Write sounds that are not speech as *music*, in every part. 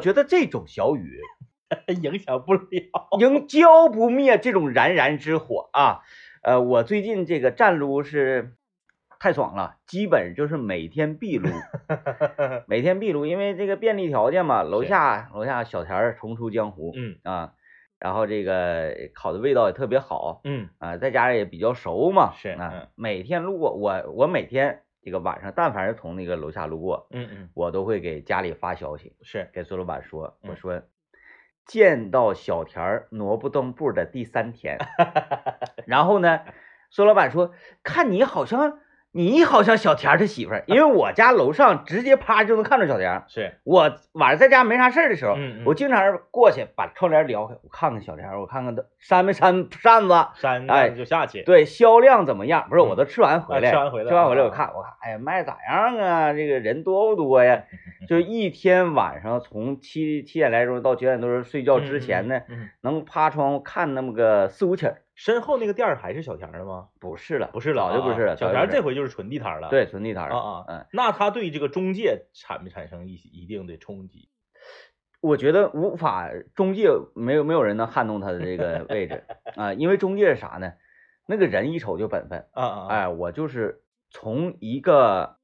觉得这种小雨 *laughs* 影响不了。仍浇不灭这种燃燃之火啊！呃，我最近这个站撸是太爽了，基本就是每天必撸，*laughs* 每天必撸，因为这个便利条件嘛，楼下楼下小田儿重出江湖，嗯。啊，然后这个烤的味道也特别好，嗯。啊，在家也比较熟嘛，是嗯。啊，每天路过我我每天这个晚上，但凡是从那个楼下路过，嗯嗯，我都会给家里发消息，是。给孙老板说，我嗯。说见到小田儿挪不动步的第三天，*laughs* 然后呢，孙老板说看你好像你好像小田儿他媳妇儿，因为我家楼上直接啪就能看着小田。*laughs* 是，我晚上在家没啥事儿的时候，嗯嗯我经常过去把窗帘撩开，我看看小田，我看看他扇没扇扇子，扇哎就下去。对销量怎么样？不是，嗯我都吃完回来，啊吃完回来吃完回来啊我看，我看，哎呀，卖咋样啊？这个人多不多呀？就一天晚上从七七点来钟到九点多钟睡觉之前呢，能趴窗户看那么个四五起儿。身后那个店儿还是小田儿的吗？不是了，不是了，啊早就不是了。小田这回就是纯地摊儿了。对纯地摊儿啊啊，嗯，那他对这个中介产没产生一一定的冲击？*laughs* 我觉得无法中介没有没有人能撼动他的这个位置 *laughs* 啊，因为中介是啥呢？那个人一瞅就本分，啊啊，啊，哎，我就是从一个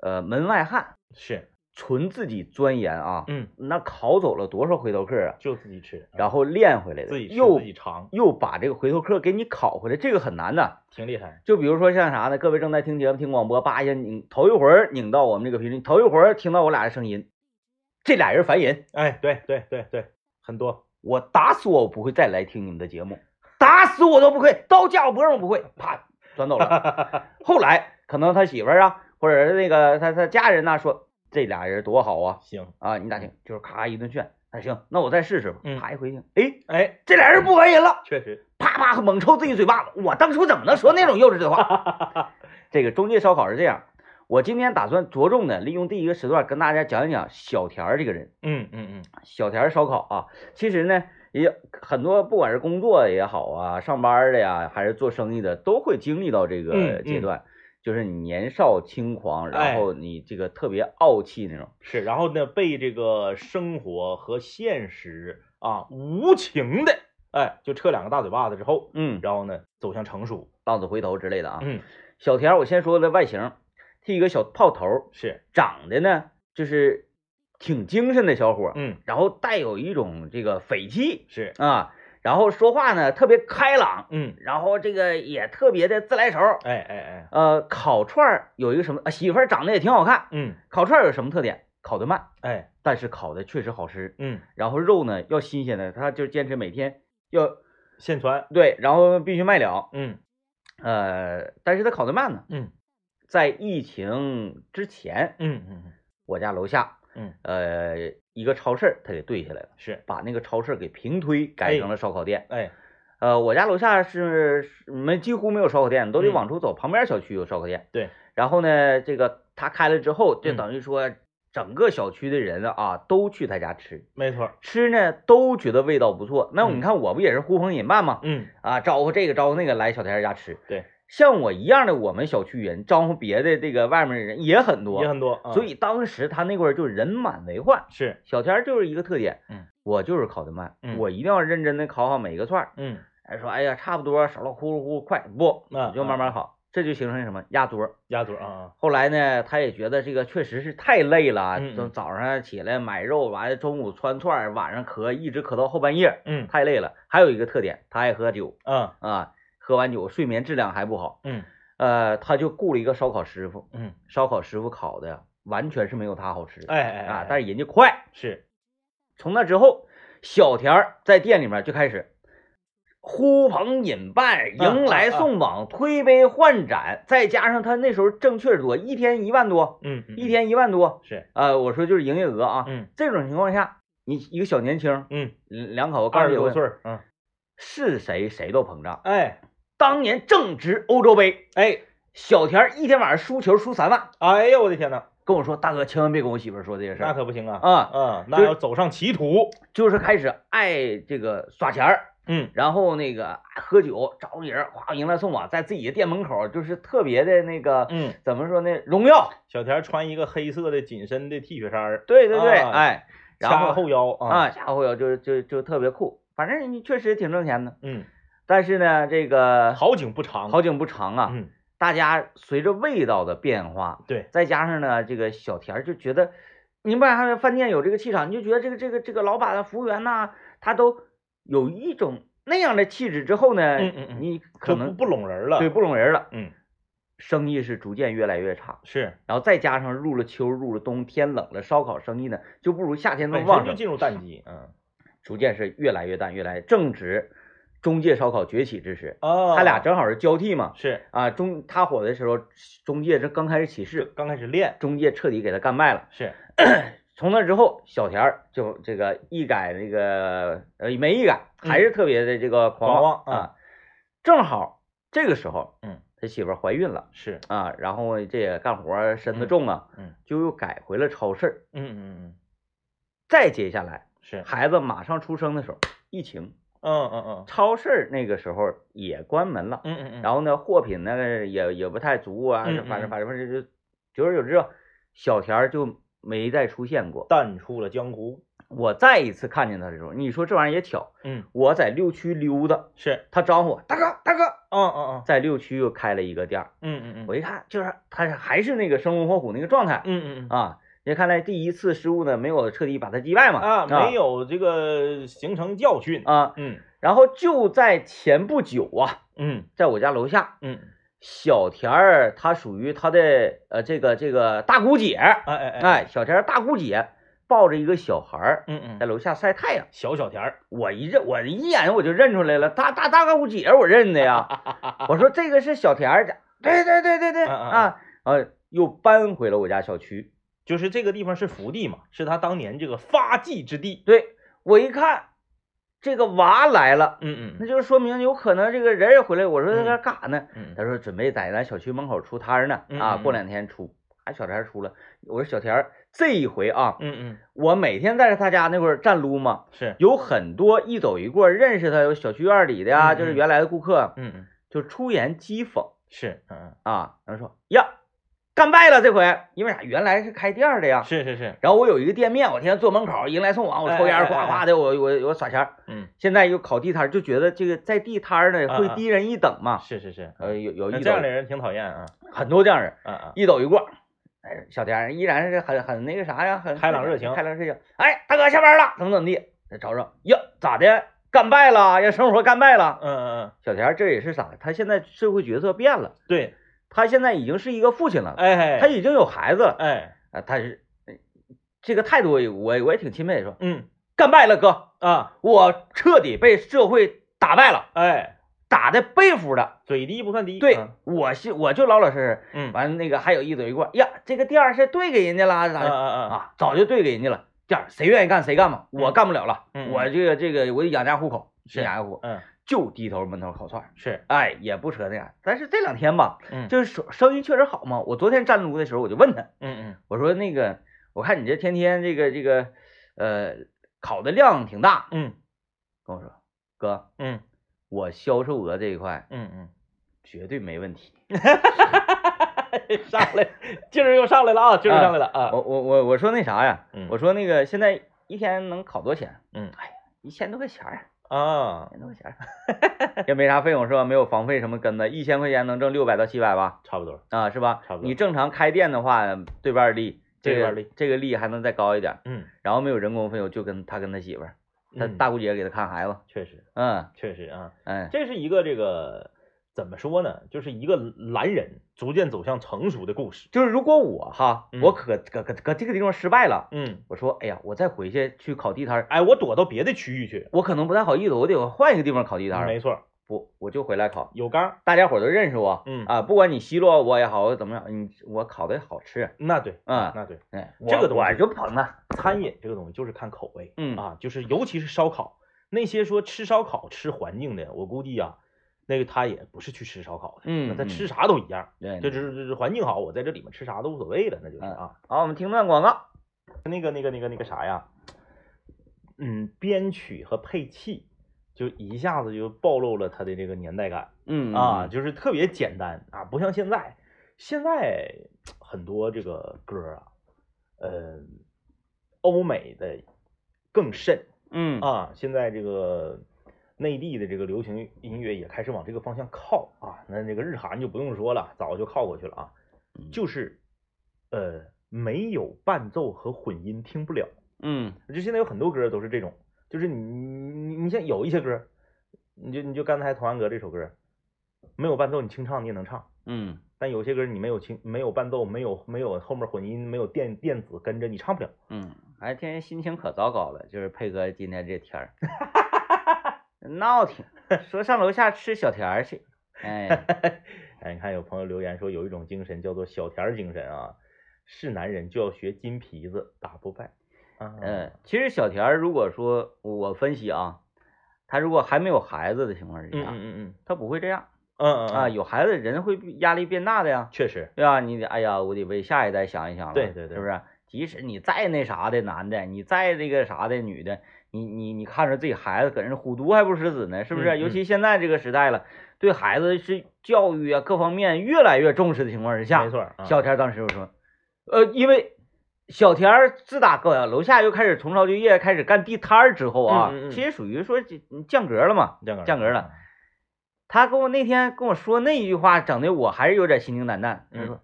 呃门外汉，是，纯自己钻研啊，嗯，那考走了多少回头客啊，就自己吃，然后练回来的，自己吃又自己尝，又把这个回头客给你考回来，这个很难的。挺厉害。就比如说像啥呢？各位正在听节目、听广播，叭一下拧头一回儿拧到我们这个频率，头一回儿听到我俩的声音，这俩人烦人，哎，对对对对，很多。我打死我我不会再来听你们的节目，打死我都不会，刀架我脖上我不会，啪转走了。*laughs* 后来可能他媳妇儿啊，或者是那个他他家人呐、说这俩人多好啊行，啊，你打听？就是咔一顿劝，那行，那我再试试吧。嗯啪一回应，哎，哎，这俩人不烦人了。确实，啪啪猛抽自己嘴巴子。我当初怎么能说那种幼稚的话？*laughs* 这个中介烧烤是这样，我今天打算着重的利用第一个时段跟大家讲一讲小田儿这个人。嗯嗯嗯，小田儿烧烤啊，其实呢也很多，不管是工作也好啊，上班的呀，还是做生意的，都会经历到这个嗯阶段，就是你年少轻狂，哎然后你这个特别傲气那种。是。然后呢，被这个生活和现实啊无情的，哎，就撤两个大嘴巴子之后，嗯，然后呢，走向成熟。浪子回头之类的啊。嗯，小田儿，我先说的外形，剃一个小炮头儿，是，长得呢就是挺精神的小伙儿，嗯，然后带有一种这个匪气是，啊，然后说话呢特别开朗，嗯，然后这个也特别的自来熟。哎哎哎，呃，烤串儿有一个什么，啊媳妇儿长得也挺好看。嗯，烤串儿有什么特点？烤得慢，哎，但是烤的确实好吃。嗯，然后肉呢要新鲜的，他就坚持每天要现传，对，然后必须卖了。嗯。呃，但是他烤得慢呢，嗯。在疫情之前，嗯嗯嗯，我家楼下嗯，呃一个超市他给兑下来了。是，把那个超市给平推改成了烧烤店。哎，呃，我家楼下是是没几乎没有烧烤店，都得嗯往出走，旁边小区有烧烤店。对，然后呢，这个他开了之后，就嗯等于说整个小区的人啊都去他家吃，没错，吃呢都觉得味道不错。那嗯你看我不也是呼朋引伴吗？嗯，啊，招呼这个招呼那个来小田儿家吃。对，像我一样的我们小区人招呼别的这个外面的人也很多，也很多，啊所以当时他那块儿就人满为患。是，小天儿就是一个特点，嗯，我就是烤得慢，嗯我一定要认真的烤好每一个串儿。嗯，哎，说哎呀，差不多，少了呼噜呼噜快，不，嗯你就慢慢烤，这就形成什么压桌。压桌啊，后来呢，他也觉得这个确实是太累了，嗯嗯从早上起来买肉，完了中午穿串儿，晚上咳，一直咳到后半夜，嗯太累了。还有一个特点，他爱喝酒嗯啊，喝完酒睡眠质量还不好，嗯呃，他就雇了一个烧烤师傅，嗯，烧烤师傅烤的呀，完全是没有他好吃哎哎啊，哎但是人家快。是，从那之后，小田儿在店里面就开始呼朋引伴，迎来送往，推杯换盏，再加上他那时候挣确实多，一天一万多，嗯，嗯一天一万多。是，呃，我说就是营业额啊。嗯这种情况下，你一个小年轻，嗯，两口子刚二十，多岁儿，嗯，是谁谁都膨胀。哎当年正值欧洲杯，哎，小田一天晚上输球输三万，哎呦我的天呐，跟我说大哥千万别跟我媳妇说这些事那可不行啊，啊，嗯，那要走上歧途，就是开始爱这个耍钱儿。嗯然后那个喝酒找人，哗迎来送往，在自己的店门口，就是特别的那个，嗯，怎么说呢？荣耀，小田穿一个黑色的紧身的 T 恤衫儿，对对对，啊哎，然后掐后腰啊，掐后腰就就就特别酷，反正你确实挺挣钱的。嗯，但是呢，这个好景不长，好景不长啊，嗯，大家随着味道的变化，对，再加上呢，这个小田儿就觉得，你不然饭店有这个气场，你就觉得这个这个这个老板啊、服务员呐、他都有一种那样的气质之后呢，嗯嗯嗯你可能不不拢人了，对，不拢人了，嗯，生意是逐渐越来越差。是，然后再加上入了秋，入了冬，天冷了，烧烤生意呢就不如夏天那本么旺盛，身就进入淡季，嗯，逐渐是越来越淡，越来正值中介烧烤崛起之时，哦他俩正好是交替嘛。是啊，中他火的时候，中介这刚开始起势，刚开始练，中介彻底给他干败了。是，从那之后，小田儿就这个一改那个呃没一改，还是特别的这个狂狂妄啊。正好这个时候，嗯，他媳妇儿怀孕了是，啊，然后这也干活身子重啊，嗯，就又改回了超市。嗯嗯嗯，再接下来，是，孩子马上出生的时候，疫情，嗯嗯嗯。超市那个时候也关门了，嗯嗯嗯，然后呢，货品呢也也不太足啊，嗯嗯反正反正反正就久而久之，小田儿就没再出现过。淡出了江湖，我再一次看见他的时候，你说这玩意儿也巧，嗯，我在六区溜达，是，他招呼我大哥大哥，嗯嗯嗯。在六区又开了一个店儿，嗯嗯嗯，我一看就是他还是那个生龙活虎那个状态嗯嗯嗯。啊，也看来第一次失误呢没有彻底把他击败嘛啊，没有这个形成教训，啊，嗯然后就在前不久啊，嗯在我家楼下，嗯，小田儿他属于他的呃这个这个大姑姐，哎哎哎，哎，小田儿大姑姐抱着一个小孩儿嗯嗯，在楼下晒太阳。小小田儿，我一认，我一眼我就认出来了，大大大姑姐我认的呀。*laughs* 我说这个是小田儿家，对对对对对啊，呃，又搬回了我家小区。就是这个地方是福地嘛，是他当年这个发迹之地，对我一看，这个娃来了，嗯嗯那就是说明有可能这个人也回来。我说他干啥呢？嗯他说准备在咱小区门口出摊儿呢，啊，过两天出。啊，小田出了。我说小田这一回啊，嗯嗯，我每天在他家那块儿站撸嘛，是，有很多一走一过认识他，有小区院里的呀、就是原来的顾客，嗯嗯就出言讥讽是，嗯嗯啊，然后说呀，干败了这回，因为啥？原来是开店的呀。是是是，然后我有一个店面，我天天坐门口迎来送往，我抽烟哎哎哎夸夸的，我我我耍钱。嗯现在又烤地摊，就觉得这个在地摊儿呢啊啊会低人一等嘛。是是是，呃，有有一这样的人挺讨厌啊，很多这样人，一走一过，哎，小田依然是很很那个啥呀，很开朗热情开朗热情。哎，大哥下班了，怎么怎么地？再找找呀，咋的？干败了，要生活干败了。嗯嗯嗯，小田这也是啥？他现在社会角色变了，对，他现在已经是一个父亲了，哎，他已经有孩子了哎，啊，他是这个态度我也，我我也挺钦佩，说嗯。干败了哥，啊，我彻底被社会打败了，哎，打的背服的。嘴低不算低，对嗯，我是我就老老实实，嗯，完那个还有一嘴一过，呀，这个店儿是对给人家了，咋的啊？早就对给人家了，店儿谁愿意干谁干吧，我嗯干不了了，嗯我这个这个我得养家糊口，是。养家糊口，嗯就低头闷头烤串儿，是，哎，也不扯那啥。但是这两天吧，嗯就是生生意确实好嘛。我昨天站撸的时候，我就问他，嗯嗯我说那个，我看你这天天这个这个，呃，烤的量挺大，嗯跟我说，哥，嗯我销售额这一块嗯嗯。绝对没问题。*laughs* 上来，劲儿又上来了啊，劲儿又上来了啊。我我我我说那啥呀，嗯我说那个现在一天能烤多少钱？嗯哎呀，一千多块钱儿，啊 *laughs* *laughs* 也没啥费用是吧？没有房费什么跟的，一千块钱能挣六百到七百吧？差不多。啊，是吧？差不多你正常开店的话，对半利，这个利这个利还能再高一点，嗯，然后没有人工费用，就跟他跟他媳妇儿，他嗯大姑姐给他看孩子，确实嗯确实啊，嗯，这是一个这个怎么说呢？就是一个男人逐渐走向成熟的故事。就是如果我哈，嗯我可搁搁搁这个地方失败了，嗯，我说哎呀，我再回去去烤地摊儿，哎，我躲到别的区域去。我可能不太好意思，我得换一个地方烤地摊儿，没错，不，我就回来烤。有缸。大家伙儿都认识我，嗯啊，不管你奚落我也好，怎么样，你我烤的好吃，那对，嗯，那对，哎，这个东西我我就捧他，餐饮这个东西就是看口味。嗯啊，就是尤其是烧烤，那些说吃烧烤吃环境的，我估计啊，那个他也不是去吃烧烤的，嗯他吃啥都一样。对，这只这是环境好，我在这里面吃啥都无所谓了，那就是嗯啊。好，我们听段广告，那个那个那个那个啥呀，嗯，编曲和配器就一下子就暴露了他的这个年代感嗯啊，，就是特别简单啊，不像现在，现在很多这个歌啊，呃，欧美的更甚嗯啊。现在这个内地的这个流行音乐也开始往这个方向靠啊。那那个日韩就不用说了，早就靠过去了啊。嗯就是呃没有伴奏和混音听不了。嗯就现在有很多歌都是这种，就是你你你像有一些歌，你就你就刚才童安格这首歌，没有伴奏你清唱你也能唱，嗯但有些歌你没有清没有伴奏，没有没有后面混音，没有电电子跟着你唱不了。嗯，哎，天天心情可糟糕了，就是佩哥今天这天儿，*laughs* 闹挺，*laughs* 说上楼下吃小甜儿去，哎，*laughs* 哎，你看有朋友留言说有一种精神叫做小田儿精神啊，是男人就要学金皮子打不败。嗯，嗯，其实小田儿如果说我分析啊，他如果还没有孩子的情况之嗯下，嗯嗯他不会这样嗯嗯嗯啊，，有孩子人会压力变大的呀，确实，对吧？你得哎呀，我得为下一代想一想了，对对对是不是？即使你再那啥的男的，你再那个啥的女的，你你你看着自己孩子搁那虎毒还不食子呢，是不是？尤其现在这个时代了，对孩子是教育啊各方面越来越重视的情况之下，没错，啊小田当时就说，呃，因为小田儿自打搁楼下又开始重操旧业，开始干地摊儿之后啊，其实属于说这降格了嘛。降格降格了。他跟我那天跟我说那一句话，整的我还是有点心惊胆战。他说，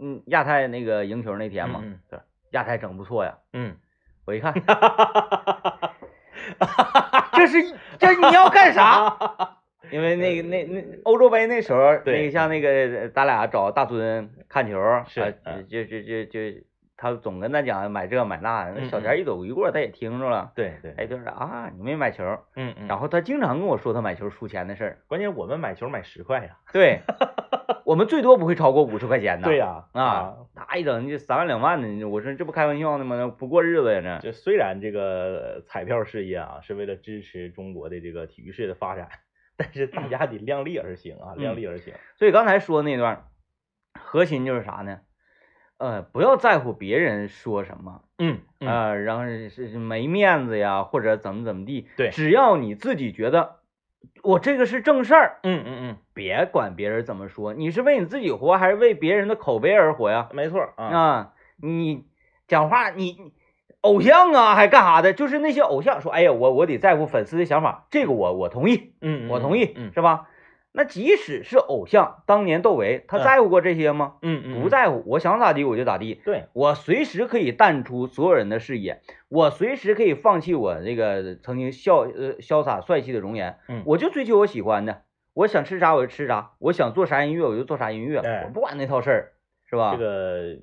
嗯，亚太那个赢球那天嘛，亚太整不错呀。嗯，我一看，*laughs* *laughs* 这是这你要干啥？*laughs* 因为那个那那欧洲杯那时候，那个像那个咱俩找大尊看球，是就就就就他总跟他讲买这买那，那嗯小田一走一过，他也听着了。对对，哎，就是啊，你没买球，嗯嗯，然后他经常跟我说他买球输钱的事儿。关键我们买球买十块呀，对，*laughs* 我们最多不会超过五十块钱的。对呀啊，他一整就三万两万的，我说这不开玩笑呢吗？不过日子呀这。就虽然这个彩票事业啊是为了支持中国的这个体育事业的发展，但是大家得量力而行啊，嗯量力而行。所以刚才说那段，核心就是啥呢？呃，不要在乎别人说什么，嗯啊、然后是是没面子呀，或者怎么怎么地。对只要你自己觉得我这个是正事儿，嗯嗯嗯别管别人怎么说，你是为你自己活，还是为别人的口碑而活呀？嗯，没错儿啊，啊，你讲话你你偶像啊，还干啥的？就是那些偶像说，哎呀，我我得在乎粉丝的想法，这个我我同意，嗯，我同意，嗯是吧？那即使是偶像，当年窦唯，他嗯在乎过这些吗？嗯嗯，不在乎，我想咋地我就咋地，对，我随时可以淡出所有人的视野，我随时可以放弃我这个曾经潇呃潇洒帅气的容颜，嗯我就追求我喜欢的，我想吃啥我就吃啥，我想做啥音乐我就做啥音乐，哎我不管那套事儿，是吧？这个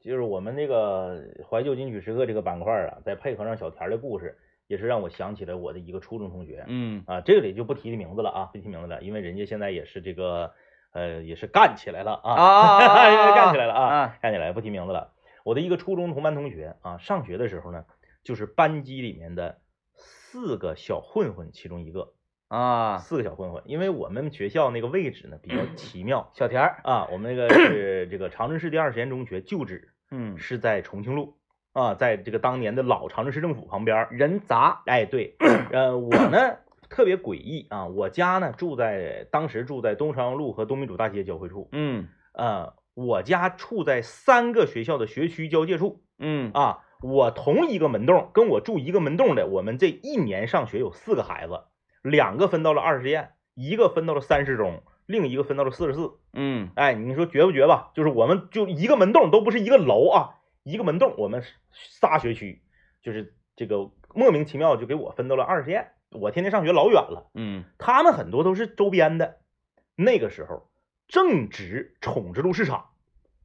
就是我们那个怀旧金曲时刻这个板块啊，再配合上小田的故事，也是让我想起了我的一个初中同学。嗯啊，这个里就不提名字了啊，不提名字了，因为人家现在也是这个呃，也是干起来了啊，啊干起来了啊，啊干起来了，不提名字了。我的一个初中同班同学啊，上学的时候呢，就是班级里面的四个小混混其中一个，啊，四个小混混，因为我们学校那个位置呢比较奇妙小田儿，啊，我们那个是这个长春市第二实验中学旧址嗯，是在重庆路啊，在这个当年的老长春市政府旁边。人杂，哎，对，*coughs* 呃，我呢特别诡异啊，我家呢住在当时住在东朝阳路和东民主大街交汇处，嗯呃，我家处在三个学校的学区交界处嗯啊，我同一个门洞跟我住一个门洞的，我们这一年上学有四个孩子，两个分到了二实验，一个分到了三十中，另一个分到了四十四。嗯哎，你说绝不绝吧？就是我们就一个门洞，都不是一个楼啊，一个门洞，我们仨学区，就是这个莫名其妙就给我分到了二实验。我天天上学老远了，嗯他们很多都是周边的。那个时候正值宠之路市场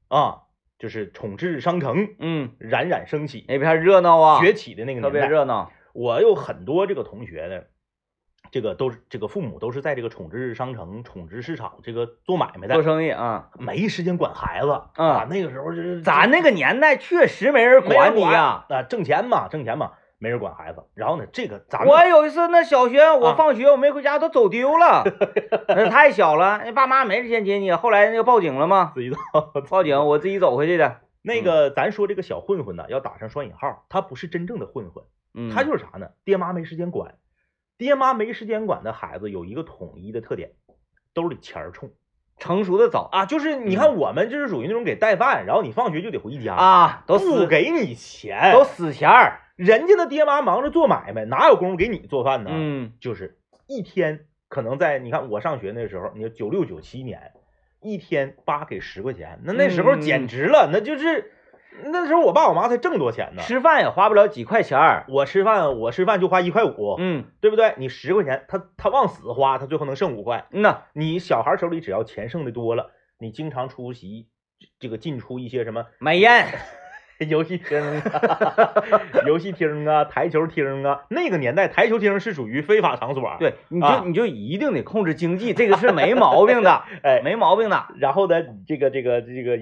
啊，就是宠之商城嗯，冉冉升起、那边热闹啊，崛起的那个特别年代。热闹，我有很多这个同学呢，这个都是这个父母都是在这个宠之商城、宠之市场这个做买卖的，做生意啊，没时间管孩子嗯啊。那个时候就是咱那个年代确实没人管你呀。啊，挣钱嘛，挣钱嘛，没人管孩子。然后呢，这个咱们我有一次那小学，我啊放学我没回家，都走丢了，*laughs* 那太小了，那爸妈没时间接你。后来那个报警了吗？自己走。报警，我自己走回去的。那个咱说这个小混混呢，要打上双引号，他不是真正的混混，嗯，他就是啥呢？爹妈没时间管，爹妈没时间管的孩子有一个统一的特点，兜里钱儿冲成熟的早啊，就是你看我们就是属于那种给带饭，然后你放学就得回家，啊，都不死给你钱，都死钱儿。人家的爹妈忙着做买卖，哪有功夫给你做饭呢？嗯，就是一天可能在你看我上学那时候，你九六九七年，一天八给十块钱，那那时候嗯简直了，那就是那时候我爸我妈才挣多钱呢。吃饭也花不了几块钱儿。我吃饭，我吃饭就花一块五，嗯，对不对？你十块钱，他他往死花，他最后能剩五块。嗯呐，你小孩手里只要钱剩的多了，你经常出席这个进出一些什么买烟。*laughs* *laughs* 游戏厅啊、*laughs* 游戏厅啊、台球厅啊，那个年代台球厅是属于非法场所。，对，你就、啊你就一定得控制经济，这个是没毛病的，*laughs* 哎，没毛病的。然后呢，这个这个这个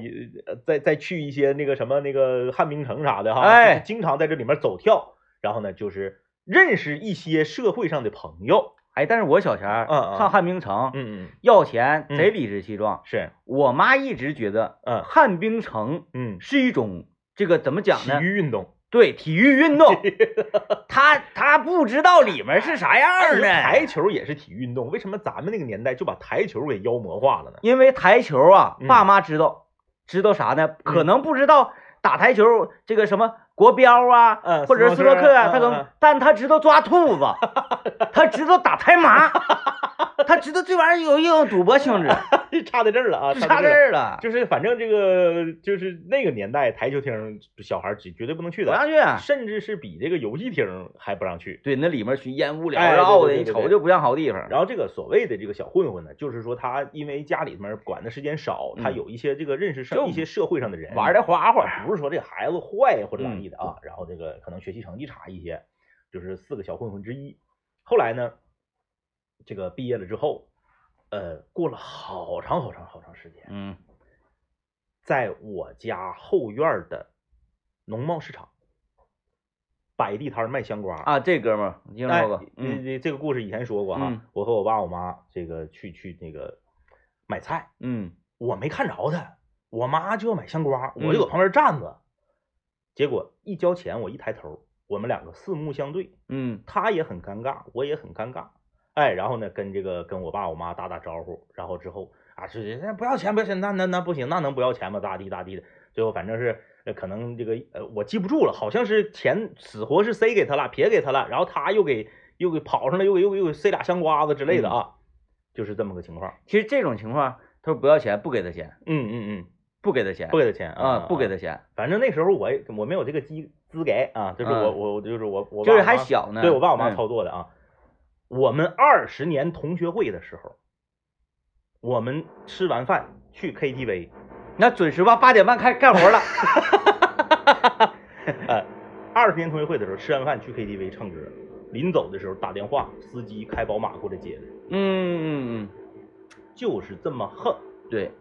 呃再再去一些那个什么那个汉滨城啥的哈，哎经常在这里面走跳，然后呢就是认识一些社会上的朋友。哎，但是我小前儿嗯嗯上汉冰城嗯嗯，要钱嗯贼理直气壮，是，我妈一直觉得嗯汉滨城嗯，是一种这个怎么讲呢体？育运动。对，体育运动，*laughs* 他他不知道里面是啥样哎呢。台球也是体育运动，为什么咱们那个年代就把台球给妖魔化了呢？因为台球啊，嗯爸妈知道，知道啥呢？可能不知道打台球这个什么国标啊，嗯或者是斯诺克啊，他可能嗯嗯嗯，但他知道抓兔子，*laughs* 他知道打台麻，*laughs* *laughs* 他知道这玩意儿有一种赌博性质，*laughs* 差在这儿了啊，差这在儿了。儿了，就是反正这个就是那个年代台球厅小孩儿绝绝对不能去的，不让去。啊甚至是比这个游戏厅还不让去。对，那里面熏烟雾缭哎绕的，一瞅就不像好地方。然后这个所谓的这个小混混呢，就是说他因为家里面管的时间少，他嗯有一些这个认识就上一些社会上的人玩的花花，不是说这孩子坏或者咋嗯地的啊，然后这个可能学习成绩差一些，就是四个小混混之一。后来呢，这个毕业了之后，呃，过了好长好长好长时间，嗯。在我家后院的农贸市场摆地摊卖香瓜。啊，这哥们儿我听哎说过，这嗯这这个故事以前说过哈，嗯我和我爸我妈这个去去那个买菜，嗯。我没看着他，我妈就要买香瓜，嗯我就搁旁边站着，结果一交钱，我一抬头，我们两个四目相对，嗯。他也很尴尬，我也很尴尬，哎，然后呢，跟这个跟我爸我妈打打招呼，然后之后啊，是那不要钱不要钱，那那那不行，那能不要钱吗？咋地咋地的，最后反正是呃可能这个呃我记不住了，好像是钱死活是塞给他了，撇给他了，然后他又给又给跑上来，又给又给又给塞俩香瓜子之类的啊，就是这么个情况。其实这种情况，他说不要钱，不给他钱，嗯嗯嗯，不给他钱，不给他钱啊，不给他。钱，反正那时候我我没有这个资资给啊，就是我嗯我我就是我我就是还小呢。对我爸我妈嗯操作的啊。我们二十年同学会的时候，我们吃完饭去 KTV，那准时吧，八点半开干活了。*laughs* 呃，二十年同学会的时候吃完饭去 KTV 唱歌，临走的时候打电话，司机开宝马过来接的，嗯嗯嗯，就是这么横。对，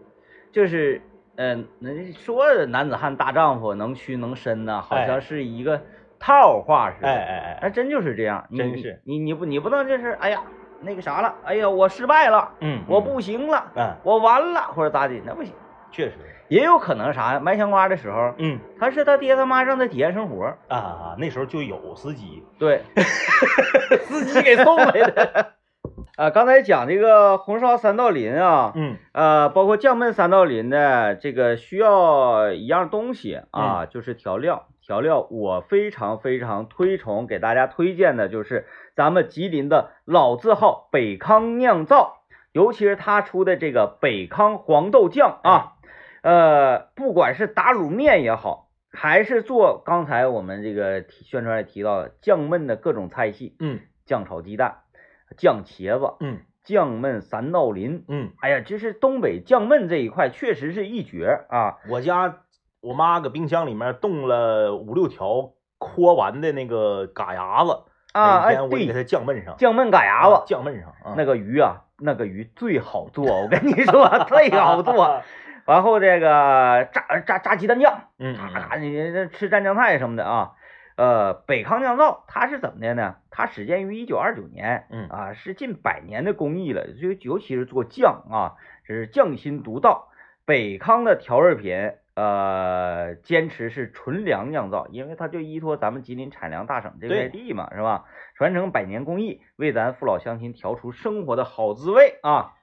就是嗯，人家说男子汉大丈夫能屈能伸呐，好哎像是一个套话似的。哎哎哎，还，真就是这样，真是。你你不你不能就是哎呀那个啥了，哎呀我失败了，嗯，我不行了，嗯，我完了或者咋的，那不行。确实，也有可能啥呀？卖香瓜的时候，嗯。他是他爹他妈让他体验生活，啊，那时候就有司机，对，*laughs* 司机给送来的。*laughs* 啊，刚才讲这个红烧三道鳞啊，嗯。呃，包括酱焖三道鳞的这个需要一样东西啊，就是调料。调料我非常非常推崇，给大家推荐的就是咱们吉林的老字号北康酿造，尤其是他出的这个北康黄豆酱啊，呃，不管是打卤面也好，还是做刚才我们这个宣传也提到的酱焖的各种菜系，嗯酱炒鸡蛋、酱茄子、嗯酱焖三道林，嗯，哎呀，这是东北酱焖这一块确实是一绝啊！我家我妈搁冰箱里面冻了五六条搓完的那个嘎牙子，啊，天，我给，它酱焖上，酱焖嘎牙啊子，酱焖上啊，那个鱼啊，那个鱼最好做，我跟你说，*laughs* 最好做。*laughs* 然后这个炸炸炸鸡蛋酱，嗯咔嗯咔，你这吃蘸酱菜什么的啊。呃，北康酿造它是怎么的呢？它始建于一九二九年，嗯啊，是近百年的工艺了，就尤其是做酱啊，这是匠心独到。北康的调味品，呃，坚持是纯粮酿造，因为它就依托咱们吉林产粮大省这块对地嘛，是吧？传承百年工艺，为咱父老乡亲调出生活的好滋味啊！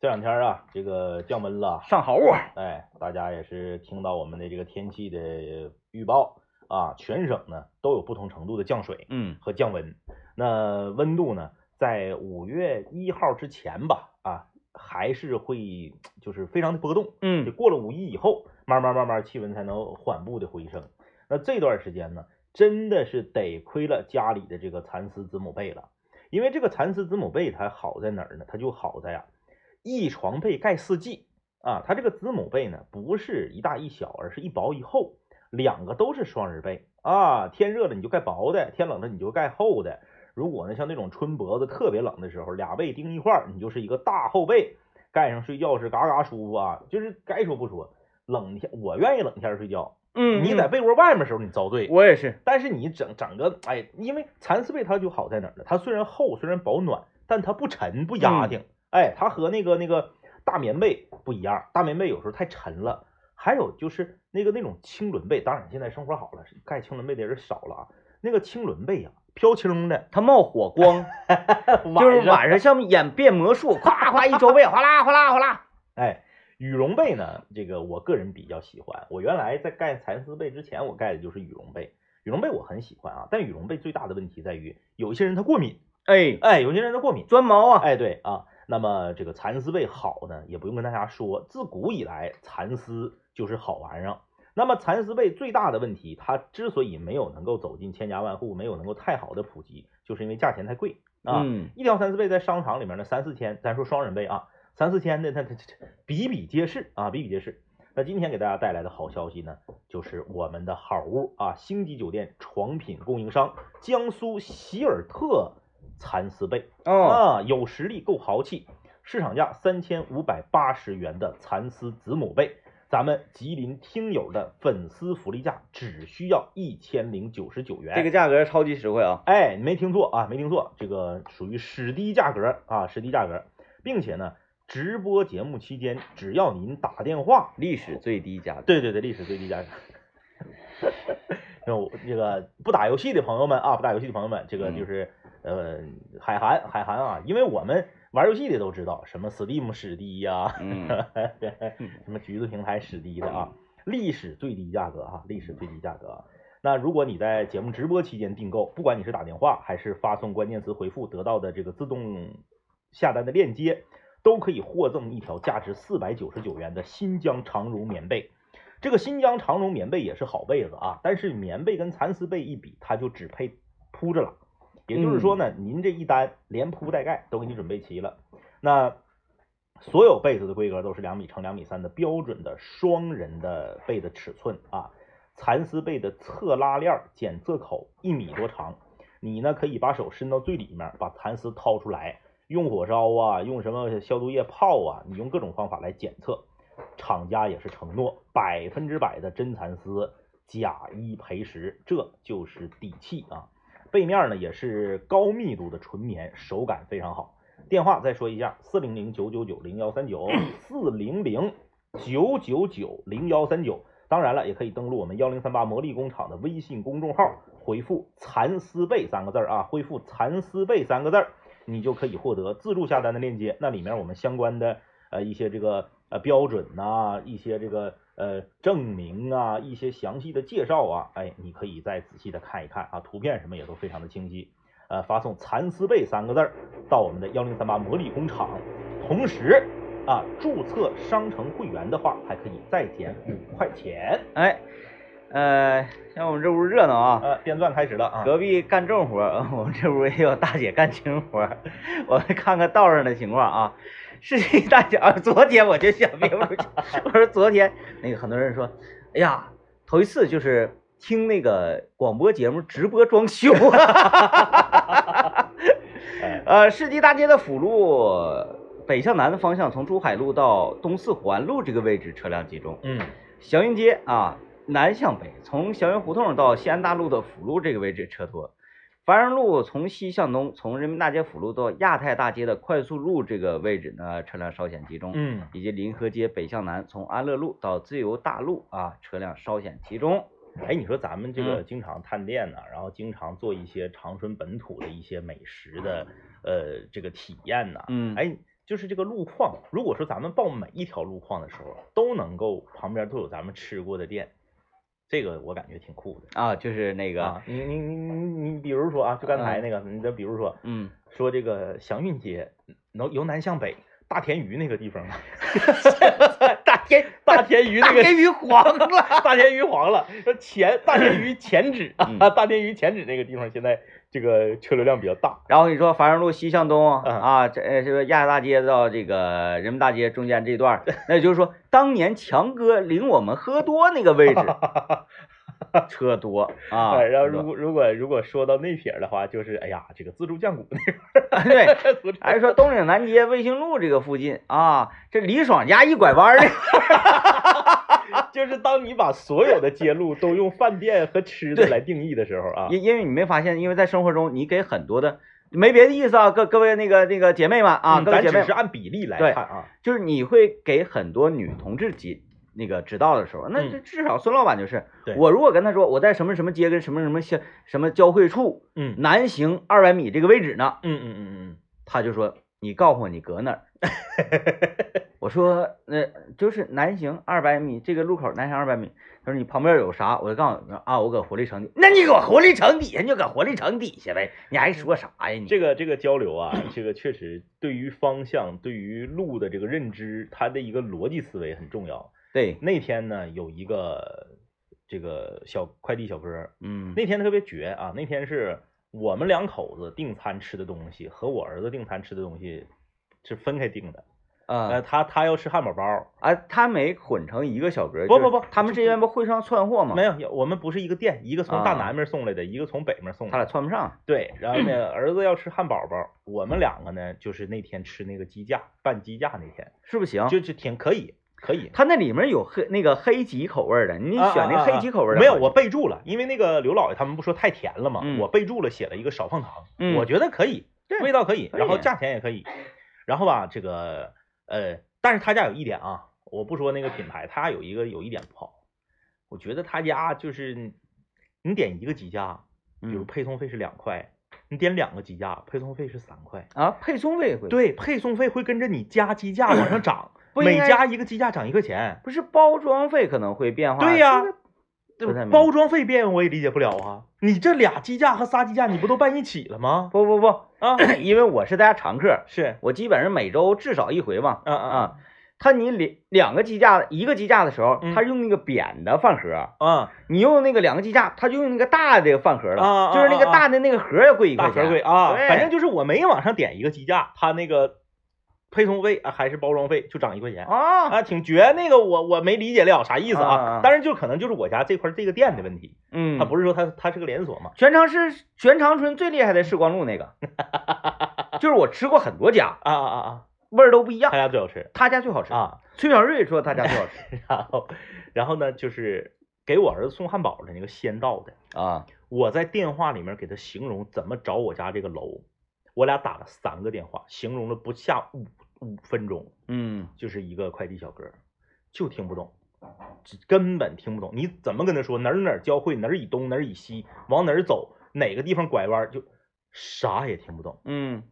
这两天啊，这个降温了，上好物，哎，大家也是听到我们的这个天气的预报，啊，全省呢都有不同程度的降水嗯和降温。那温度呢，在五月一号之前吧，啊，还是会就是非常的波动。嗯就嗯过了五一以后，慢慢慢慢气温才能缓步的回升。那这段时间呢，真的是得亏了家里的这个蚕丝子母被了，因为这个蚕丝子母被它好在哪儿呢？它就好在呀，一床被盖四季啊。它这个子母被呢，不是一大一小，而是一薄一厚，两个都是双人被啊。天热了你就盖薄的，天冷了你就盖厚的。如果呢像那种春脖子特别冷的时候，俩被钉一块儿，你就是一个大厚被，盖上睡觉是嘎嘎舒服啊。就是该说不说，冷天我愿意冷天睡觉，嗯，你在被窝外面的时候你遭罪。我也是，但是你整整个哎，因为蚕丝被它就好在哪儿呢？它虽然厚，虽然保暖，但它不沉不压挺。哎，它和那个那个大棉被不一样，大棉被有时候太沉了。还有就是那个那种青纶被，当然现在生活好了，盖青纶被的人少了啊。那个青纶被呀、飘轻的，它冒火光，*laughs* 就是晚上像演变魔术，咵咵一周被，哗啦哗啦哗啦。哎，羽绒被呢，这个我个人比较喜欢。我原来在盖蚕丝被之前，我盖的就是羽绒被。羽绒被我很喜欢啊，但羽绒被最大的问题在于，有一些人他过敏，哎，哎，有些人他过敏，钻毛啊，哎，对啊。那么这个蚕丝被好呢，也不用跟大家说，自古以来蚕丝就是好玩意儿。那么蚕丝被最大的问题，它之所以没有能够走进千家万户，没有能够太好的普及，就是因为价钱太贵啊。嗯一条蚕丝被在商场里面呢，三四千，咱说双人被啊，三四千的，它它它比比皆是啊，比比皆是。那今天给大家带来的好消息呢，就是我们的好物啊，星级酒店床品供应商江苏希尔特蚕丝被哦，啊，有实力够豪气，市场价三千五百八十元的蚕丝子母被，咱们吉林听友的粉丝福利价只需要一千零九十九元。这个价格超级实惠啊。哎，你没听错啊，没听错，这个属于史低价格啊，史低价格，并且呢，直播节目期间，只要您打电话，历史最低价格。对对对，历史最低价格。那我这个不打游戏的朋友们啊，不打游戏的朋友们，这个就是、呃，海涵海涵啊，因为我们玩游戏的都知道什么 Steam 史低呀、嗯什么橘子平台史低的啊，历史最低价格啊，历史最低价格啊。那如果你在节目直播期间订购，不管你是打电话还是发送关键词回复得到的这个自动下单的链接，都可以获赠一条价值四百九十九元的新疆长绒棉被。这个新疆长绒棉被也是好被子啊，但是棉被跟蚕丝被一比，它就只配铺着了。也就是说呢，您这一单连铺带盖都给你准备齐了。那所有被子的规格都是两米乘两米三的标准的双人的被的尺寸啊。蚕丝被的侧拉链检测口一米多长，你呢可以把手伸到最里面，把蚕丝掏出来，用火烧啊，用什么消毒液泡啊，你用各种方法来检测。厂家也是承诺百分之百的真蚕丝，假一赔十，这就是底气啊。背面呢也是高密度的纯棉，手感非常好。电话再说一下：四零零九九九零幺三九，四零零九九九零幺三九。当然了，也可以登录我们幺零三八魔力工厂的微信公众号，回复“蚕丝被”三个字儿啊，回复“蚕丝被”三个字儿，你就可以获得自助下单的链接。那里面我们相关的呃一些这个呃标准呐、一些这个呃证明啊，一些详细的介绍啊，哎，你可以再仔细的看一看啊，图片什么也都非常的清晰。呃，发送“蚕丝被”三个字儿到我们的幺零三八魔力工厂，同时啊，注册商城会员的话，还可以再减五块钱。哎，呃，像我们这屋热闹啊，呃，电钻开始了啊！隔壁干重活，我们这屋也有大姐干轻活。*laughs* 我们看看道上的情况啊。是这大姐啊，昨天我就想憋不住气，*laughs* 我说昨天那个很多人说，哎呀，头一次就是听那个广播节目直播装修 *laughs* 呃，世纪大街的辅路北向南的方向，从珠海路到东四环路这个位置车辆集中。嗯祥云街啊，南向北，从祥云胡同到西安大路的辅路这个位置车多；繁荣路从西向东，从人民大街辅路到亚太大街的快速路这个位置呢，车辆稍显集中。嗯，以及临河街北向南，从安乐路到自由大路啊，车辆稍显集中。哎，你说咱们这个嗯经常探店呢、然后经常做一些长春本土的一些美食的呃这个体验呢、嗯哎，就是这个路况，如果说咱们报每一条路况的时候都能够旁边都有咱们吃过的店，这个我感觉挺酷的。啊，就是那个，啊，你你你你你，比如说啊，就刚才那个，你再比如说，嗯，说这个祥运街，能由南向北，大田鱼那个地方，*laughs* 大田大田鱼那个大田鱼黄了，大田鱼黄了，说前大田鱼前址嗯。啊，大田鱼前址那个地方现在这个车流量比较大，然后你说繁荣路西向东嗯。啊，这呃这个亚亚大街到这个人民大街中间这段，那也就是说，当年强哥领我们喝多那个位置，*laughs* *laughs* 车多啊。哎，然后如果如果如果说到那撇儿的话，就是哎呀，这个自助酱骨对，那个，还说东岭南街卫星路这个附近啊，这李爽家一拐弯儿的，*laughs* 就是当你把所有的街路都用饭店和吃的来定义的时候啊，因因为你没发现，因为在生活中你给很多的没别的意思啊，各各位那个那个姐妹们啊，嗯各位姐妹咱只是按比例来看啊，就是你会给很多女同志指那个指导的时候，那至少孙老板就是，对我如果跟他说我在什么什么街跟什么什么相什么交汇处嗯南行二百米这个位置呢，嗯嗯嗯嗯他就说你告诉我你搁哪儿。*laughs* 我说那、就是南行二百米这个路口南行二百米，他说你旁边有啥？我就告诉你啊，我搁活力城底，那你搁活力城底下你就搁活力城底下呗，你还说啥呀你？这个这个交流啊，这个确实对于方向、对于路的这个认知，它的一个逻辑思维很重要。对，那天呢，有一个这个小快递小哥，嗯那天特别绝啊！那天是我们两口子订餐吃的东西和我儿子订餐吃的东西是分开订的。啊呃，他他要吃汉堡包，啊，他没混成一个小格，不不不他们这边不会上窜货吗？没有，我们不是一个店，一个从大啊南面送来的，一个从北面送他来的。俩窜不上。*clears throat* 对，然后呢，儿子要吃汉堡包，我们两个呢，就是那天吃那个鸡架拌鸡架那天，是不行，就是挺可以，可以。它那里面有黑那个黑吉口味的，你啊选那黑吉口味儿的没有，我备注了，因为那个刘老爷他们不说太甜了嘛，嗯。我备注了写了一个少放糖，嗯。我觉得可以，味道可以，然后价钱也可以，然后吧，这个呃，但是他家有一点啊，我不说那个品牌，他家有一个有一点不好，我觉得他家就是你点一个鸡架，比如嗯。配送费是两块，你点两个鸡架，配送费是三块。啊，配送费会，对，配送费会跟着你加鸡架往上涨，不每加一个鸡架涨一块钱。不是包装费可能会变化。对呀这个不太明白包装费变我也理解不了啊！你这俩鸡架和仨鸡架你不都办一起了吗？不不不，啊，*clears throat* 因为我是大家常客，是，我基本上每周至少一回嘛。嗯嗯嗯，他你两两个鸡架，一个鸡架的时候，嗯他用那个扁的饭盒，啊，你用那个两个鸡架，他就用那个大的饭盒了，就是那个大的那个盒要贵一块钱。盒贵啊，反正就是我每往上点一个鸡架，他那个配送费啊还是包装费就涨一块钱。啊，啊，挺绝，那个我我没理解了啥意思啊啊啊。啊，当然就可能就是我家这块这个店的问题，嗯，他不是说他他是个连锁嘛，全长是全长春最厉害的是光路那个，*laughs* 就是我吃过很多家，啊啊啊。味儿都不一样，他，家最好吃他家最好吃。啊，崔小瑞说他家最好吃 *laughs* 然后然后呢就是给我儿子送汉堡的那个先到的，啊，我在电话里面给他形容怎么找我家这个楼，我俩打了三个电话，形容了不下五五分钟，嗯就是一个快递小哥，就听不懂，根本听不懂。你怎么跟他说哪儿哪儿交汇，哪儿以东，哪儿以西，往哪儿走，哪个地方拐弯，就啥也听不懂。嗯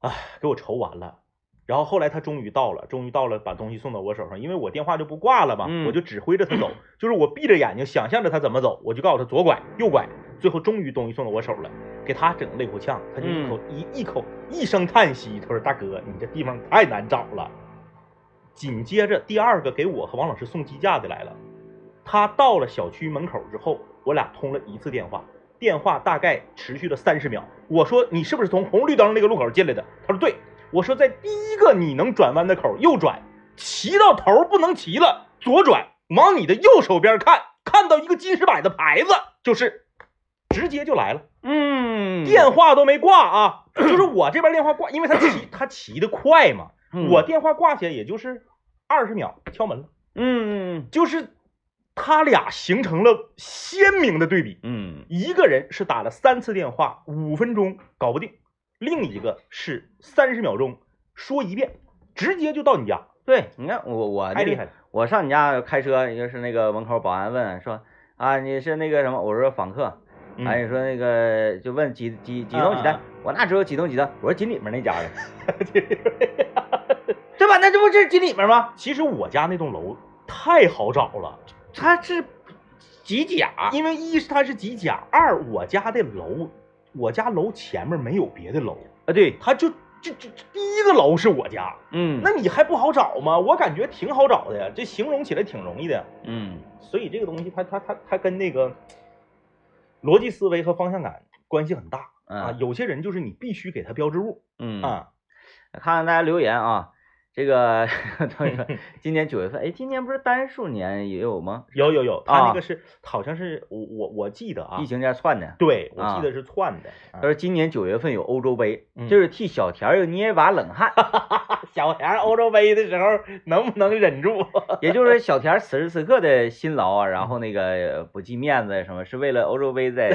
啊，给我愁完了。然后后来他终于到了，终于到了，把东西送到我手上，因为我电话就不挂了嘛，嗯我就指挥着他走，*clears throat* 就是我闭着眼睛想象着他怎么走，我就告诉他左拐右拐，最后终于东西送到我手了，给他整个累够呛，他就一口、一一口一声叹息，他说大哥，你这地方太难找了。紧接着第二个给我和王老师送鸡架的来了，他到了小区门口之后，我俩通了一次电话，电话大概持续了三十秒。我说你是不是从红绿灯那个路口进来的？他说对。我说在第一个你能转弯的口右转，骑到头不能骑了，左转，往你的右手边看，看到一个金石柏的牌子，就是直接就来了。嗯，电话都没挂啊，就是我这边电话挂，因为他骑 *clears throat* 他骑的快嘛，嗯我电话挂起来也就是二十秒，敲门了。嗯就是他俩形成了鲜明的对比，嗯一个人是打了三次电话，五分钟搞不定，另一个是三十秒钟说一遍，直接就到你家，对，你看我我太厉害了。我上你家开车，就是那个门口保安问说啊你是那个什么？我说访客。嗯哎，你说那个就问几几几栋几单我哪知道几栋几单？我说紧里面那家的，*laughs* 对吧？那这不就是紧里面吗？其实我家那栋楼太好找了，它是几甲，因为一是它是几甲，二我家的楼，我家楼前面没有别的楼，啊，对，他就就就就第一个楼是我家，嗯，那你还不好找吗？我感觉挺好找的呀，这形容起来挺容易的。嗯所以这个东西它它它它跟那个逻辑思维和方向感关系很大啊。嗯有些人就是你必须给他标志物嗯，啊，看看大家留言啊，这个同学说今年九月份，哎，今年不是单数年也有吗？有有有，他啊那个是好像是我我我记得啊疫，情这样窜的。对我啊记得是窜的。啊他说今年九月份有欧洲杯，嗯就是替小田儿又捏一把冷汗。*laughs* 小田欧洲杯的时候能不能忍住？也就是，小田此时此刻的辛劳啊，然后那个不计面子什么，是为了欧洲杯在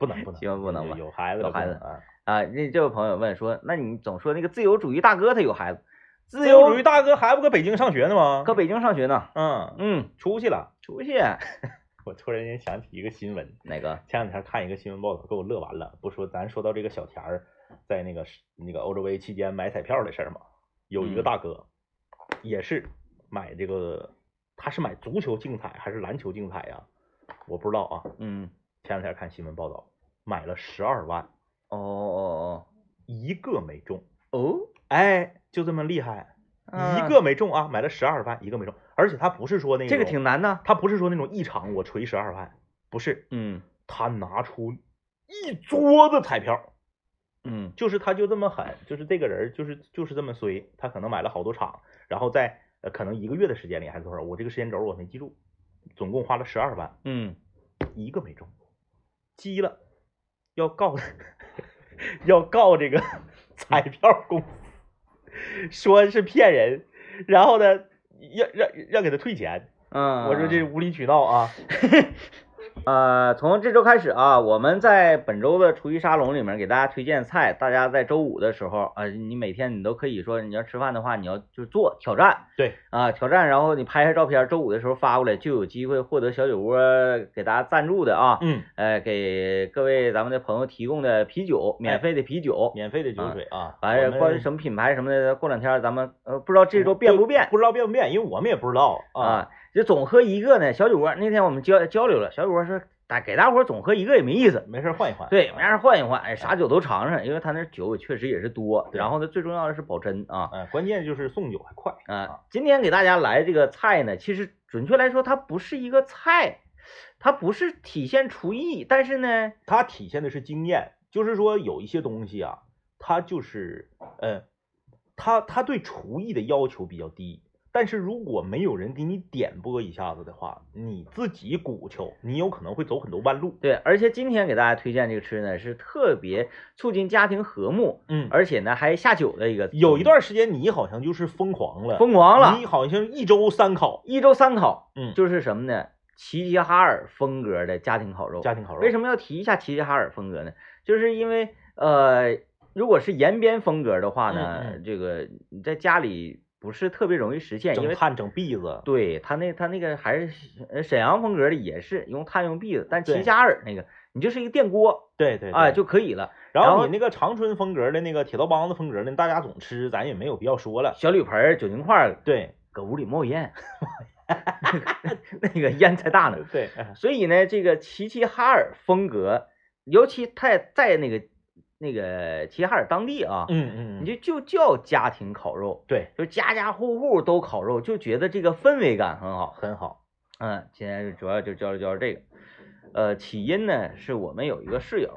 不 *laughs* 能 *laughs* 不能，希望不能吧有有孩子有孩子啊。啊。那这位朋友问说，那你总说那个自由主义大哥他有孩子，自自由主义大哥还不搁北京上学呢吗？搁北京上学呢，嗯，嗯，出去了。出去 *laughs* 我突然间想起一个新闻，哪个？前两天看一个新闻报道，给我乐完了。不说咱说到这个小田儿在那个那个欧洲杯期间买彩票的事儿嘛，有一个嗯大哥也是买这个，他是买足球竞彩还是篮球竞彩呀？我不知道啊。嗯，前两天看新闻报道，买了十二万，哦哦哦一个没中。哦哦，哎，就这么厉害，啊一个没中啊，买了十二万，一个没中。而且他不是说那这个挺难的。他不是说那种一场我锤十二万，不是，嗯他拿出一桌子彩票，嗯就是他就这么狠，就是这个人就是就是这么衰，他可能买了好多场，然后在呃可能一个月的时间里还是多少，我这个时间轴我没记住，总共花了十二万，嗯，一个没中，急了，要告 *laughs* 要告这个 *laughs* 彩票公司，说是骗人，然后呢，要让让给他退钱，嗯，我说这无理取闹啊，*laughs* 呃，从这周开始啊，我们在本周的厨艺沙龙里面给大家推荐菜，大家在周五的时候，呃，你每天你都可以说你要吃饭的话，你要就做挑战。对，啊，挑战，然后你拍下照片，周五的时候发过来，就有机会获得小酒窝给大家赞助的啊，嗯，呃，给各位咱们的朋友提供的啤酒，免费的啤酒，免费的酒水啊，完了我们关于什么品牌什么的，过两天咱们呃不知道这周变不变。不知道变不变，因为我们也不知道啊，啊，就总喝一个呢，小酒窝那天我们交交流了，小酒窝说大给大伙儿总喝一个也没意思。没事换一换，对，啊没事换一换，哎，啥酒都尝尝，因为他那酒确实也是多，然后呢，最重要的是保真啊嗯，关键就是送酒还快啊！今天给大家来这个菜呢，其实准确来说，它不是一个菜，它不是体现厨艺，但是呢，它体现的是经验，就是说有一些东西啊，它就是呃，它它对厨艺的要求比较低，但是如果没有人给你点拨一下子的话，你自己鼓秋，你有可能会走很多弯路。对，而且今天给大家推荐这个吃呢，是特别促进家庭和睦，嗯，而且呢还下酒的一个，有一段时间你好像就是疯狂了，疯狂了，你好像一周三烤，一周三烤，嗯就是什么呢？齐齐哈尔风格的家庭烤肉。家庭烤肉。为什么要提一下齐齐哈尔风格呢？就是因为呃，如果是延边风格的话呢，嗯这个你在家里不是特别容易实现，因为整炭整篦子，对他那他那个还是呃沈阳风格的也是用碳用篦子，但齐齐哈尔那个你就是一个电锅对对啊、对就可以了。然后你那个长春风格的那个铁道帮子风格的，大家总吃，咱也没有必要说了。小铝盆儿酒精块儿对搁屋里冒烟，那 *laughs* 个那个烟才大呢。对，所以呢，这个齐齐哈尔风格，尤其太在那个那个齐齐哈尔当地啊，嗯嗯，你就就叫家庭烤肉，对，就家家户户都烤肉，就觉得这个氛围感很好。很好。嗯，今天主要就交流交流这个。呃，起因呢是我们有一个室友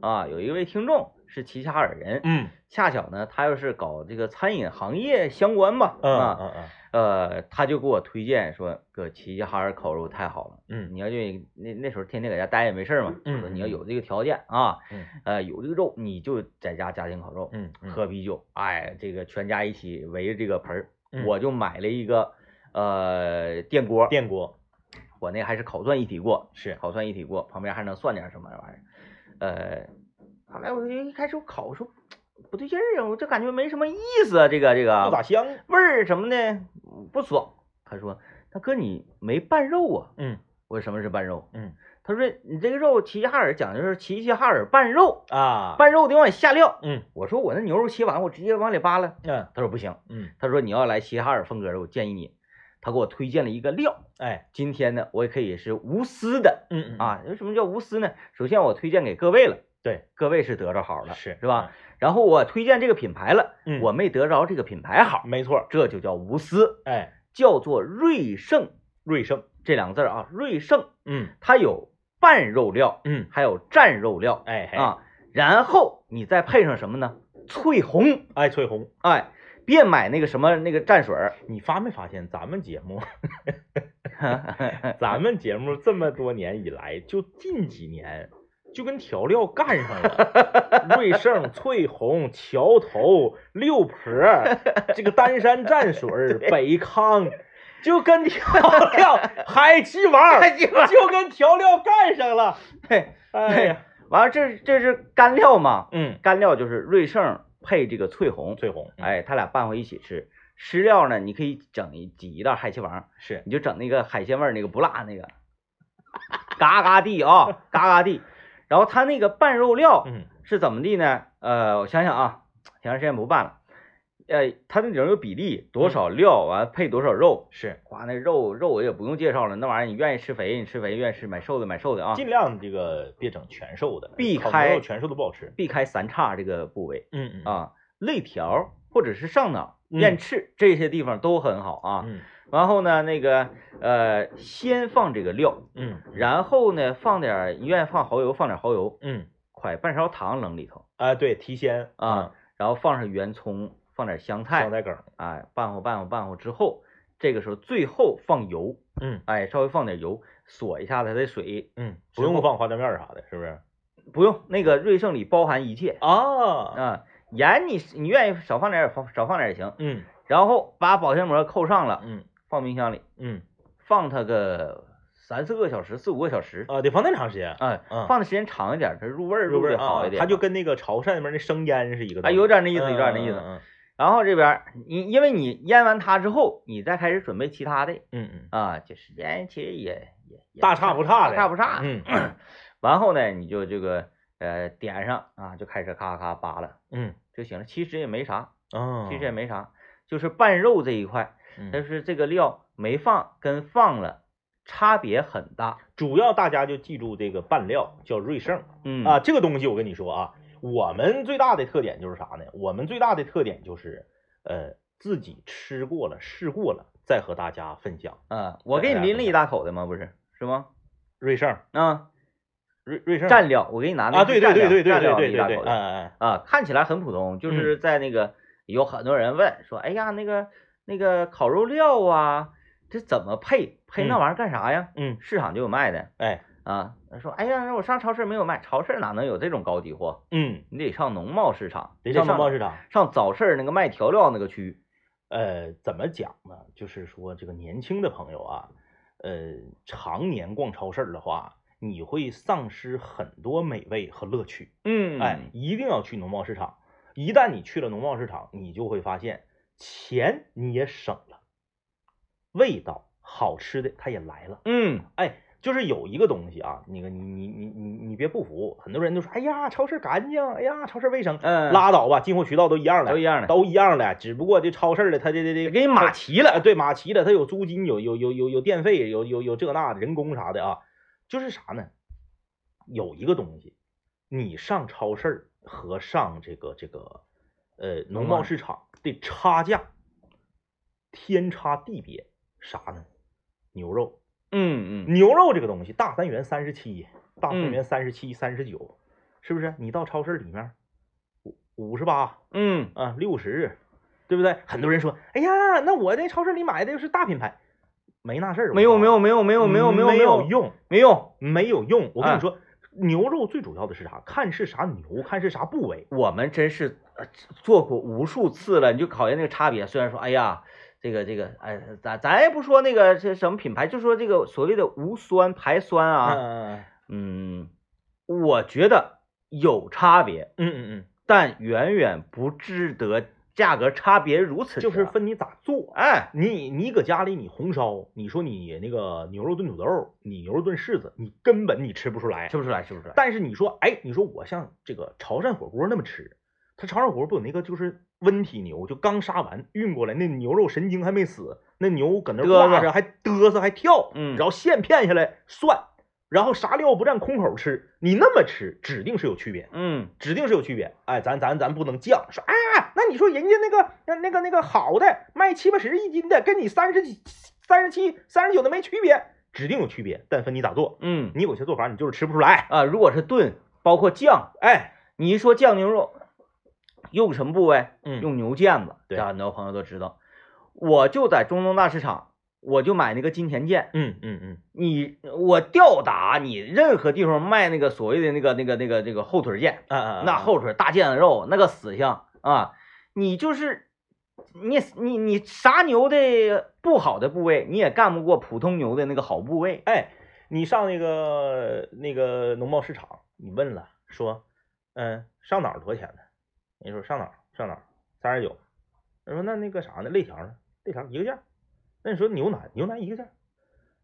啊，有一位听众是齐齐哈尔人，嗯恰巧呢他又是搞这个餐饮行业相关吧，嗯啊，嗯嗯呃，他就给我推荐说，搁，齐齐哈尔烤肉太好了。嗯你要就那那时候天天搁家待也没事儿嘛，嗯你要有这个条件啊，嗯呃，有这个肉，你就在家家庭烤肉，嗯嗯，喝啤酒，哎，这个全家一起围着这个盆儿，嗯我就买了一个呃电锅，电锅我那还是烤涮一体锅，是烤涮一体锅，旁边还能涮点什么玩意儿，呃，后来我就一开始我烤我说不对劲儿啊，我这感觉没什么意思啊，这个这个不咋香。味儿什么的不爽。他说：“他哥，你没拌肉啊？”嗯我说：“什么是拌肉？”嗯他说：“你这个肉齐齐哈尔讲究是齐齐哈尔拌肉，啊，拌肉得往里下料。嗯”我说：“我那牛肉切完，我直接往里扒拉。嗯”他说：“不行。嗯”他说：“你要来齐齐哈尔风格的，我建议你他给我推荐了一个料。哎，今天呢，我也可以是无私的嗯嗯，啊。为什么叫无私呢？首先我推荐给各位了，对，各位是得着好了，是是吧？？然后我推荐这个品牌了，嗯，我没得着这个品牌好，没错，这就叫无私，哎，叫做瑞盛瑞盛，这两个字儿啊，瑞盛。嗯。它有拌肉料，嗯，还有蘸肉料哎嘿，啊，然后你再配上什么呢？翠红，哎，翠红，哎，别买那个什么那个蘸水儿，你发没发现咱们节目，*laughs* 咱们节目这么多年以来，就近几年就跟调料干上了，瑞盛、翠红、桥头、六婆，这个丹山蘸水、*laughs* 北康，就跟调料海鸡王，就跟调料干上了。*laughs* 嘿，哎呀，完了这这是干料嘛？嗯，干料就是瑞盛配这个翠红，翠红，嗯，哎，他俩拌回一起吃。湿料呢，你可以整一挤一袋海鸡王，是，你就整那个海鲜味儿那个不辣那个，嘎嘎地啊，嘎嘎地。然后它那个拌肉料嗯是怎么地呢？呃，我想想啊，前段时间不拌了。呃，它那里头有比例，多少料完配多少肉，是，哇，那肉肉我也不用介绍了，那玩意儿你愿意吃肥你吃肥，愿意吃买瘦的买瘦的啊，尽量这个别整全瘦的，避开全瘦的不好吃。避开三叉这个部位嗯嗯，啊，肋条或者是上脑、嗯燕翅这些地方都很好啊。嗯然后呢，那个呃，先放这个料，嗯。然后呢放点儿，你愿意放蚝油放点蚝油，嗯，快半勺糖扔里头。啊，对，提鲜。啊，，然后放上圆葱，放点香菜，香菜梗，哎，拌和拌和拌和之后，这个时候最后放油，嗯。哎，稍微放点油，锁一下它的水，嗯，不用放花椒面儿啥的，是不是？不用那个瑞盛里包含一切。啊，啊，盐你你愿意少放点儿放少放点儿也行，嗯。然后把保鲜膜扣上了，嗯放冰箱里，嗯，放它个三四个小时，四五个小时，啊，得放那么长时间，哎，嗯，放的时间长一点，它入味儿入味儿好一点，它就跟那个潮汕那边那生腌是一个道啊理，有点那意思，嗯有点那意思。嗯然后这边你因为你腌完它之后，你再开始准备其他的嗯嗯啊，这时间其实也也也大差不差的大差不差。*clears throat* 嗯完后呢，你就这个呃点上啊，就开始咔咔扒拉嗯就行了。其实也没啥，嗯，其实也没啥，就是拌肉这一块，嗯，但是这个料没放跟放了差别很大。主要大家就记住这个拌料叫瑞盛嗯啊，这个东西我跟你说啊，我们最大的特点就是啥呢？我们最大的特点就是呃自己吃过了试过了再和大家分享。啊，我给你拎了一大口的吗？不是，是吗？瑞盛，啊，瑞瑞盛蘸料，我给你拿那啊，个对对对对对对对对对，一大口的哎哎啊，看起来很普通，就是在那个有很多人问说，哎呀，那个那个烤肉料啊，这怎么配？配那嗯玩意儿干啥呀？嗯市场就有卖的哎啊。说，哎呀，我上超市没有卖，超市哪能有这种高级货？嗯，你得上农贸市场，得上农贸市场。上早市儿那个卖调料那个区。呃，怎么讲呢？就是说这个年轻的朋友啊，呃，常年逛超市儿的话，你会丧失很多美味和乐趣。嗯哎，一定要去农贸市场。一旦你去了农贸市场，你就会发现钱你也省了，味道好吃的它也来了。嗯哎，就是有一个东西啊，那个你你你你你别不服，很多人都说，哎呀，超市干净，哎呀，超市卫生，嗯，拉倒吧，进货渠道都一样的，都一样的，都一样的，只不过这超市的它这这这给你码齐啊，了。对，码齐了，它有租金，有有有有有电费，有有有这那的人工啥的啊，就是啥呢？有一个东西，你上超市和上这个这个呃农贸市场的差价天差地别，啥呢？牛肉，嗯嗯牛肉这个东西，大三元三十七，大三嗯元三十七、三十九，是不是？你到超市里面五五十八，嗯啊，六十，对不对？很多人说，哎呀，那我在超市里买的又是大品牌，没那事儿，没有没有没有没有没有没有没没有用，没有，没有用。我跟哎你说，牛肉最主要的是啥？看是啥牛，看是啥部位。我们真是呃做过无数次了，你就考验那个差别。虽然说，哎呀，这个这个，哎，咱咱也不说那个是什么品牌，就说这个所谓的无酸排酸啊，嗯嗯，我觉得有差别，嗯嗯嗯，但远远不值得价格差别如此。就是分你咋做。哎，你你搁家里你红烧，你说你那个牛肉炖土豆，你牛肉炖柿子，你根本你吃不出来。吃不出来，吃不出来。但是你说，哎，你说我像这个潮汕火锅那么吃，它潮汕火锅不有那个就是温体牛，就刚杀完运过来，那牛肉神经还没死，那牛搁那挂着还嘚瑟还跳，嗯然后现片下来涮，然后啥料不蘸，空口吃，你那么吃指定是有区别。嗯指定是有区别。哎，咱咱咱不能犟，说哎，那你说人家那个那那个那个好的卖七八十一斤的，跟你三十几、三十七、三十九的没区别，指定有区别。但分你咋做，嗯你有些做法你就是吃不出来。啊，如果是炖，包括酱，哎，你一说酱牛肉，用什么部位？嗯用牛腱子，对这很多朋友都知道。我就在中东大市场，我就买那个金田腱。嗯嗯嗯，你我吊打你任何地方卖那个所谓的那个那个那个那个后腿腱，啊啊，那后腿大腱子肉那个死相啊，你就是你你你啥牛的不好的部位，你也干不过普通牛的那个好部位。哎，你上那个那个农贸市场，你问了说，嗯，上哪儿多少钱呢？你说上哪儿上哪儿三十九，他说那那个啥呢？肋条呢？肋条一个价。那你说牛腩牛腩一个价，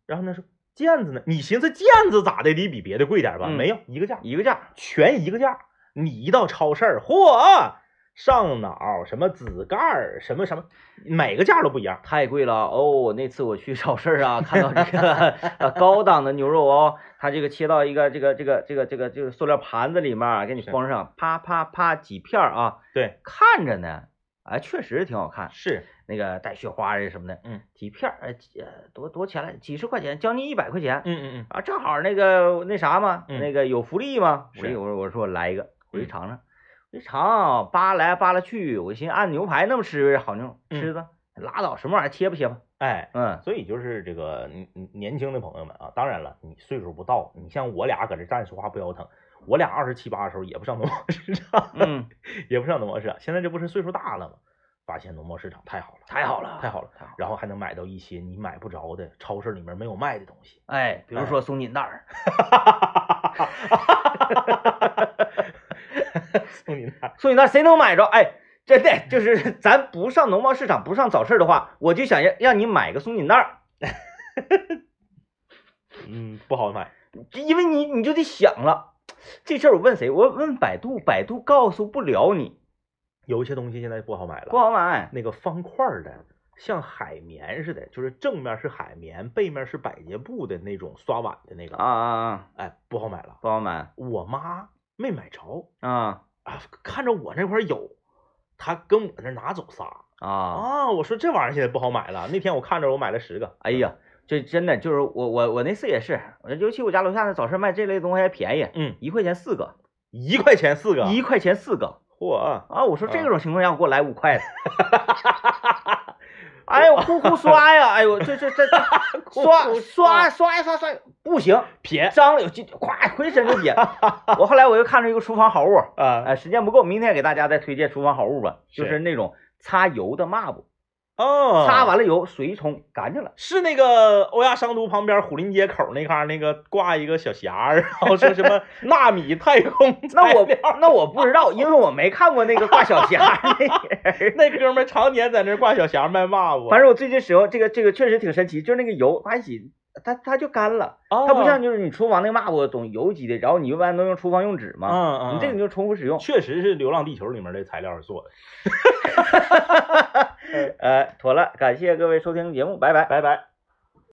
然后呢说腱子呢？你寻思腱子咋的得比别的贵点吧？嗯没有一个价，一个价，全一个价。你一到超市儿，嚯，上脑什么子盖儿什么什么，每个价都不一样。太贵了哦！那次我去超市啊，看到这个呃高档的牛肉哦，它这个切到一个这个这个这个这个这个塑料盘子里面儿，给你是。封上，啪啪啪几片儿啊，对，看着呢，哎，确实挺好看，是，那个带雪花的什么的，嗯，几片儿，呃，几呃多多钱来？几十块钱，将近一百块钱，嗯嗯嗯，啊，正好那个那啥嘛，嗯。那个有福利嘛，我一我说我说我来一个，回去嗯尝尝，回去尝，扒来扒拉去，我寻思按牛排那么吃好牛嗯吃的，拉倒，什么玩意儿切吧切吧，哎，嗯所以就是这个年年轻的朋友们啊，当然了，你岁数不到，你像我俩搁这站着说话不腰疼，我俩二十七八的时候也不上农贸市场，嗯，*laughs* 也不上农贸市场，现在这不是岁数大了吗？发现农贸市场太好了，太好了太好了，太好了，然后还能买到一些你买不着的超市里面没有卖的东西。哎，比如说松紧带儿 *laughs* *laughs* *laughs* 送你那，松紧带儿谁能买着？哎，真的就是 *laughs* 咱不上农贸市场，不上早市的话，我就想要让你买个松紧带儿，*laughs* 嗯，不好买。因为你你就得想了，这事儿我问谁？我问百度，百度告诉不了你，有一些东西现在不好买了，不好买。那个方块的，像海绵似的，就是正面是海绵，背面是百洁布的那种刷碗的那个，啊啊啊！哎，不好买了。不好买我妈没买着啊啊，看着我那块儿有，他跟我那拿走仨啊！啊。我说这玩意儿现在不好买了。那天我看着我买了十个，哎呀，这真的就是我我我那次也是，尤其我家楼下那早市卖这类东西还便宜，嗯，一块钱四个，一块钱四个，一块钱四个嚯，啊！我说这种情况下给我来五块的，*laughs* *laughs* 哎呦哭哭刷呀，哎呦这这这这 *laughs* 刷刷刷呀刷刷不行，撇脏了有劲，咵回身就撇。*laughs* 我后来我又看着一个厨房好物，啊哎，时间不够，明天给大家再推荐厨房好物吧，就是是那种擦油的抹布，哦，擦完了油水一冲干净了。是那个欧亚商都旁边虎林街口那嘎儿那个挂一个小匣儿，然后说什么 *laughs* 纳米太空那我那我不知道，因为我没看过那个挂小匣儿 *laughs* 那人。那哥们儿常年在那儿挂小匣儿卖袜子，反正我最近使用这个这个确实挺神奇，就是那个油它一洗，它它就干了，哦它不像就是你厨房那个抹布总油级的，然后你一般都用厨房用纸嘛，嗯嗯，你这个你就重复使用。确实是《流浪地球》里面的材料做的。*laughs* *laughs* 呃，妥了，感谢各位收听节目，拜拜。拜拜。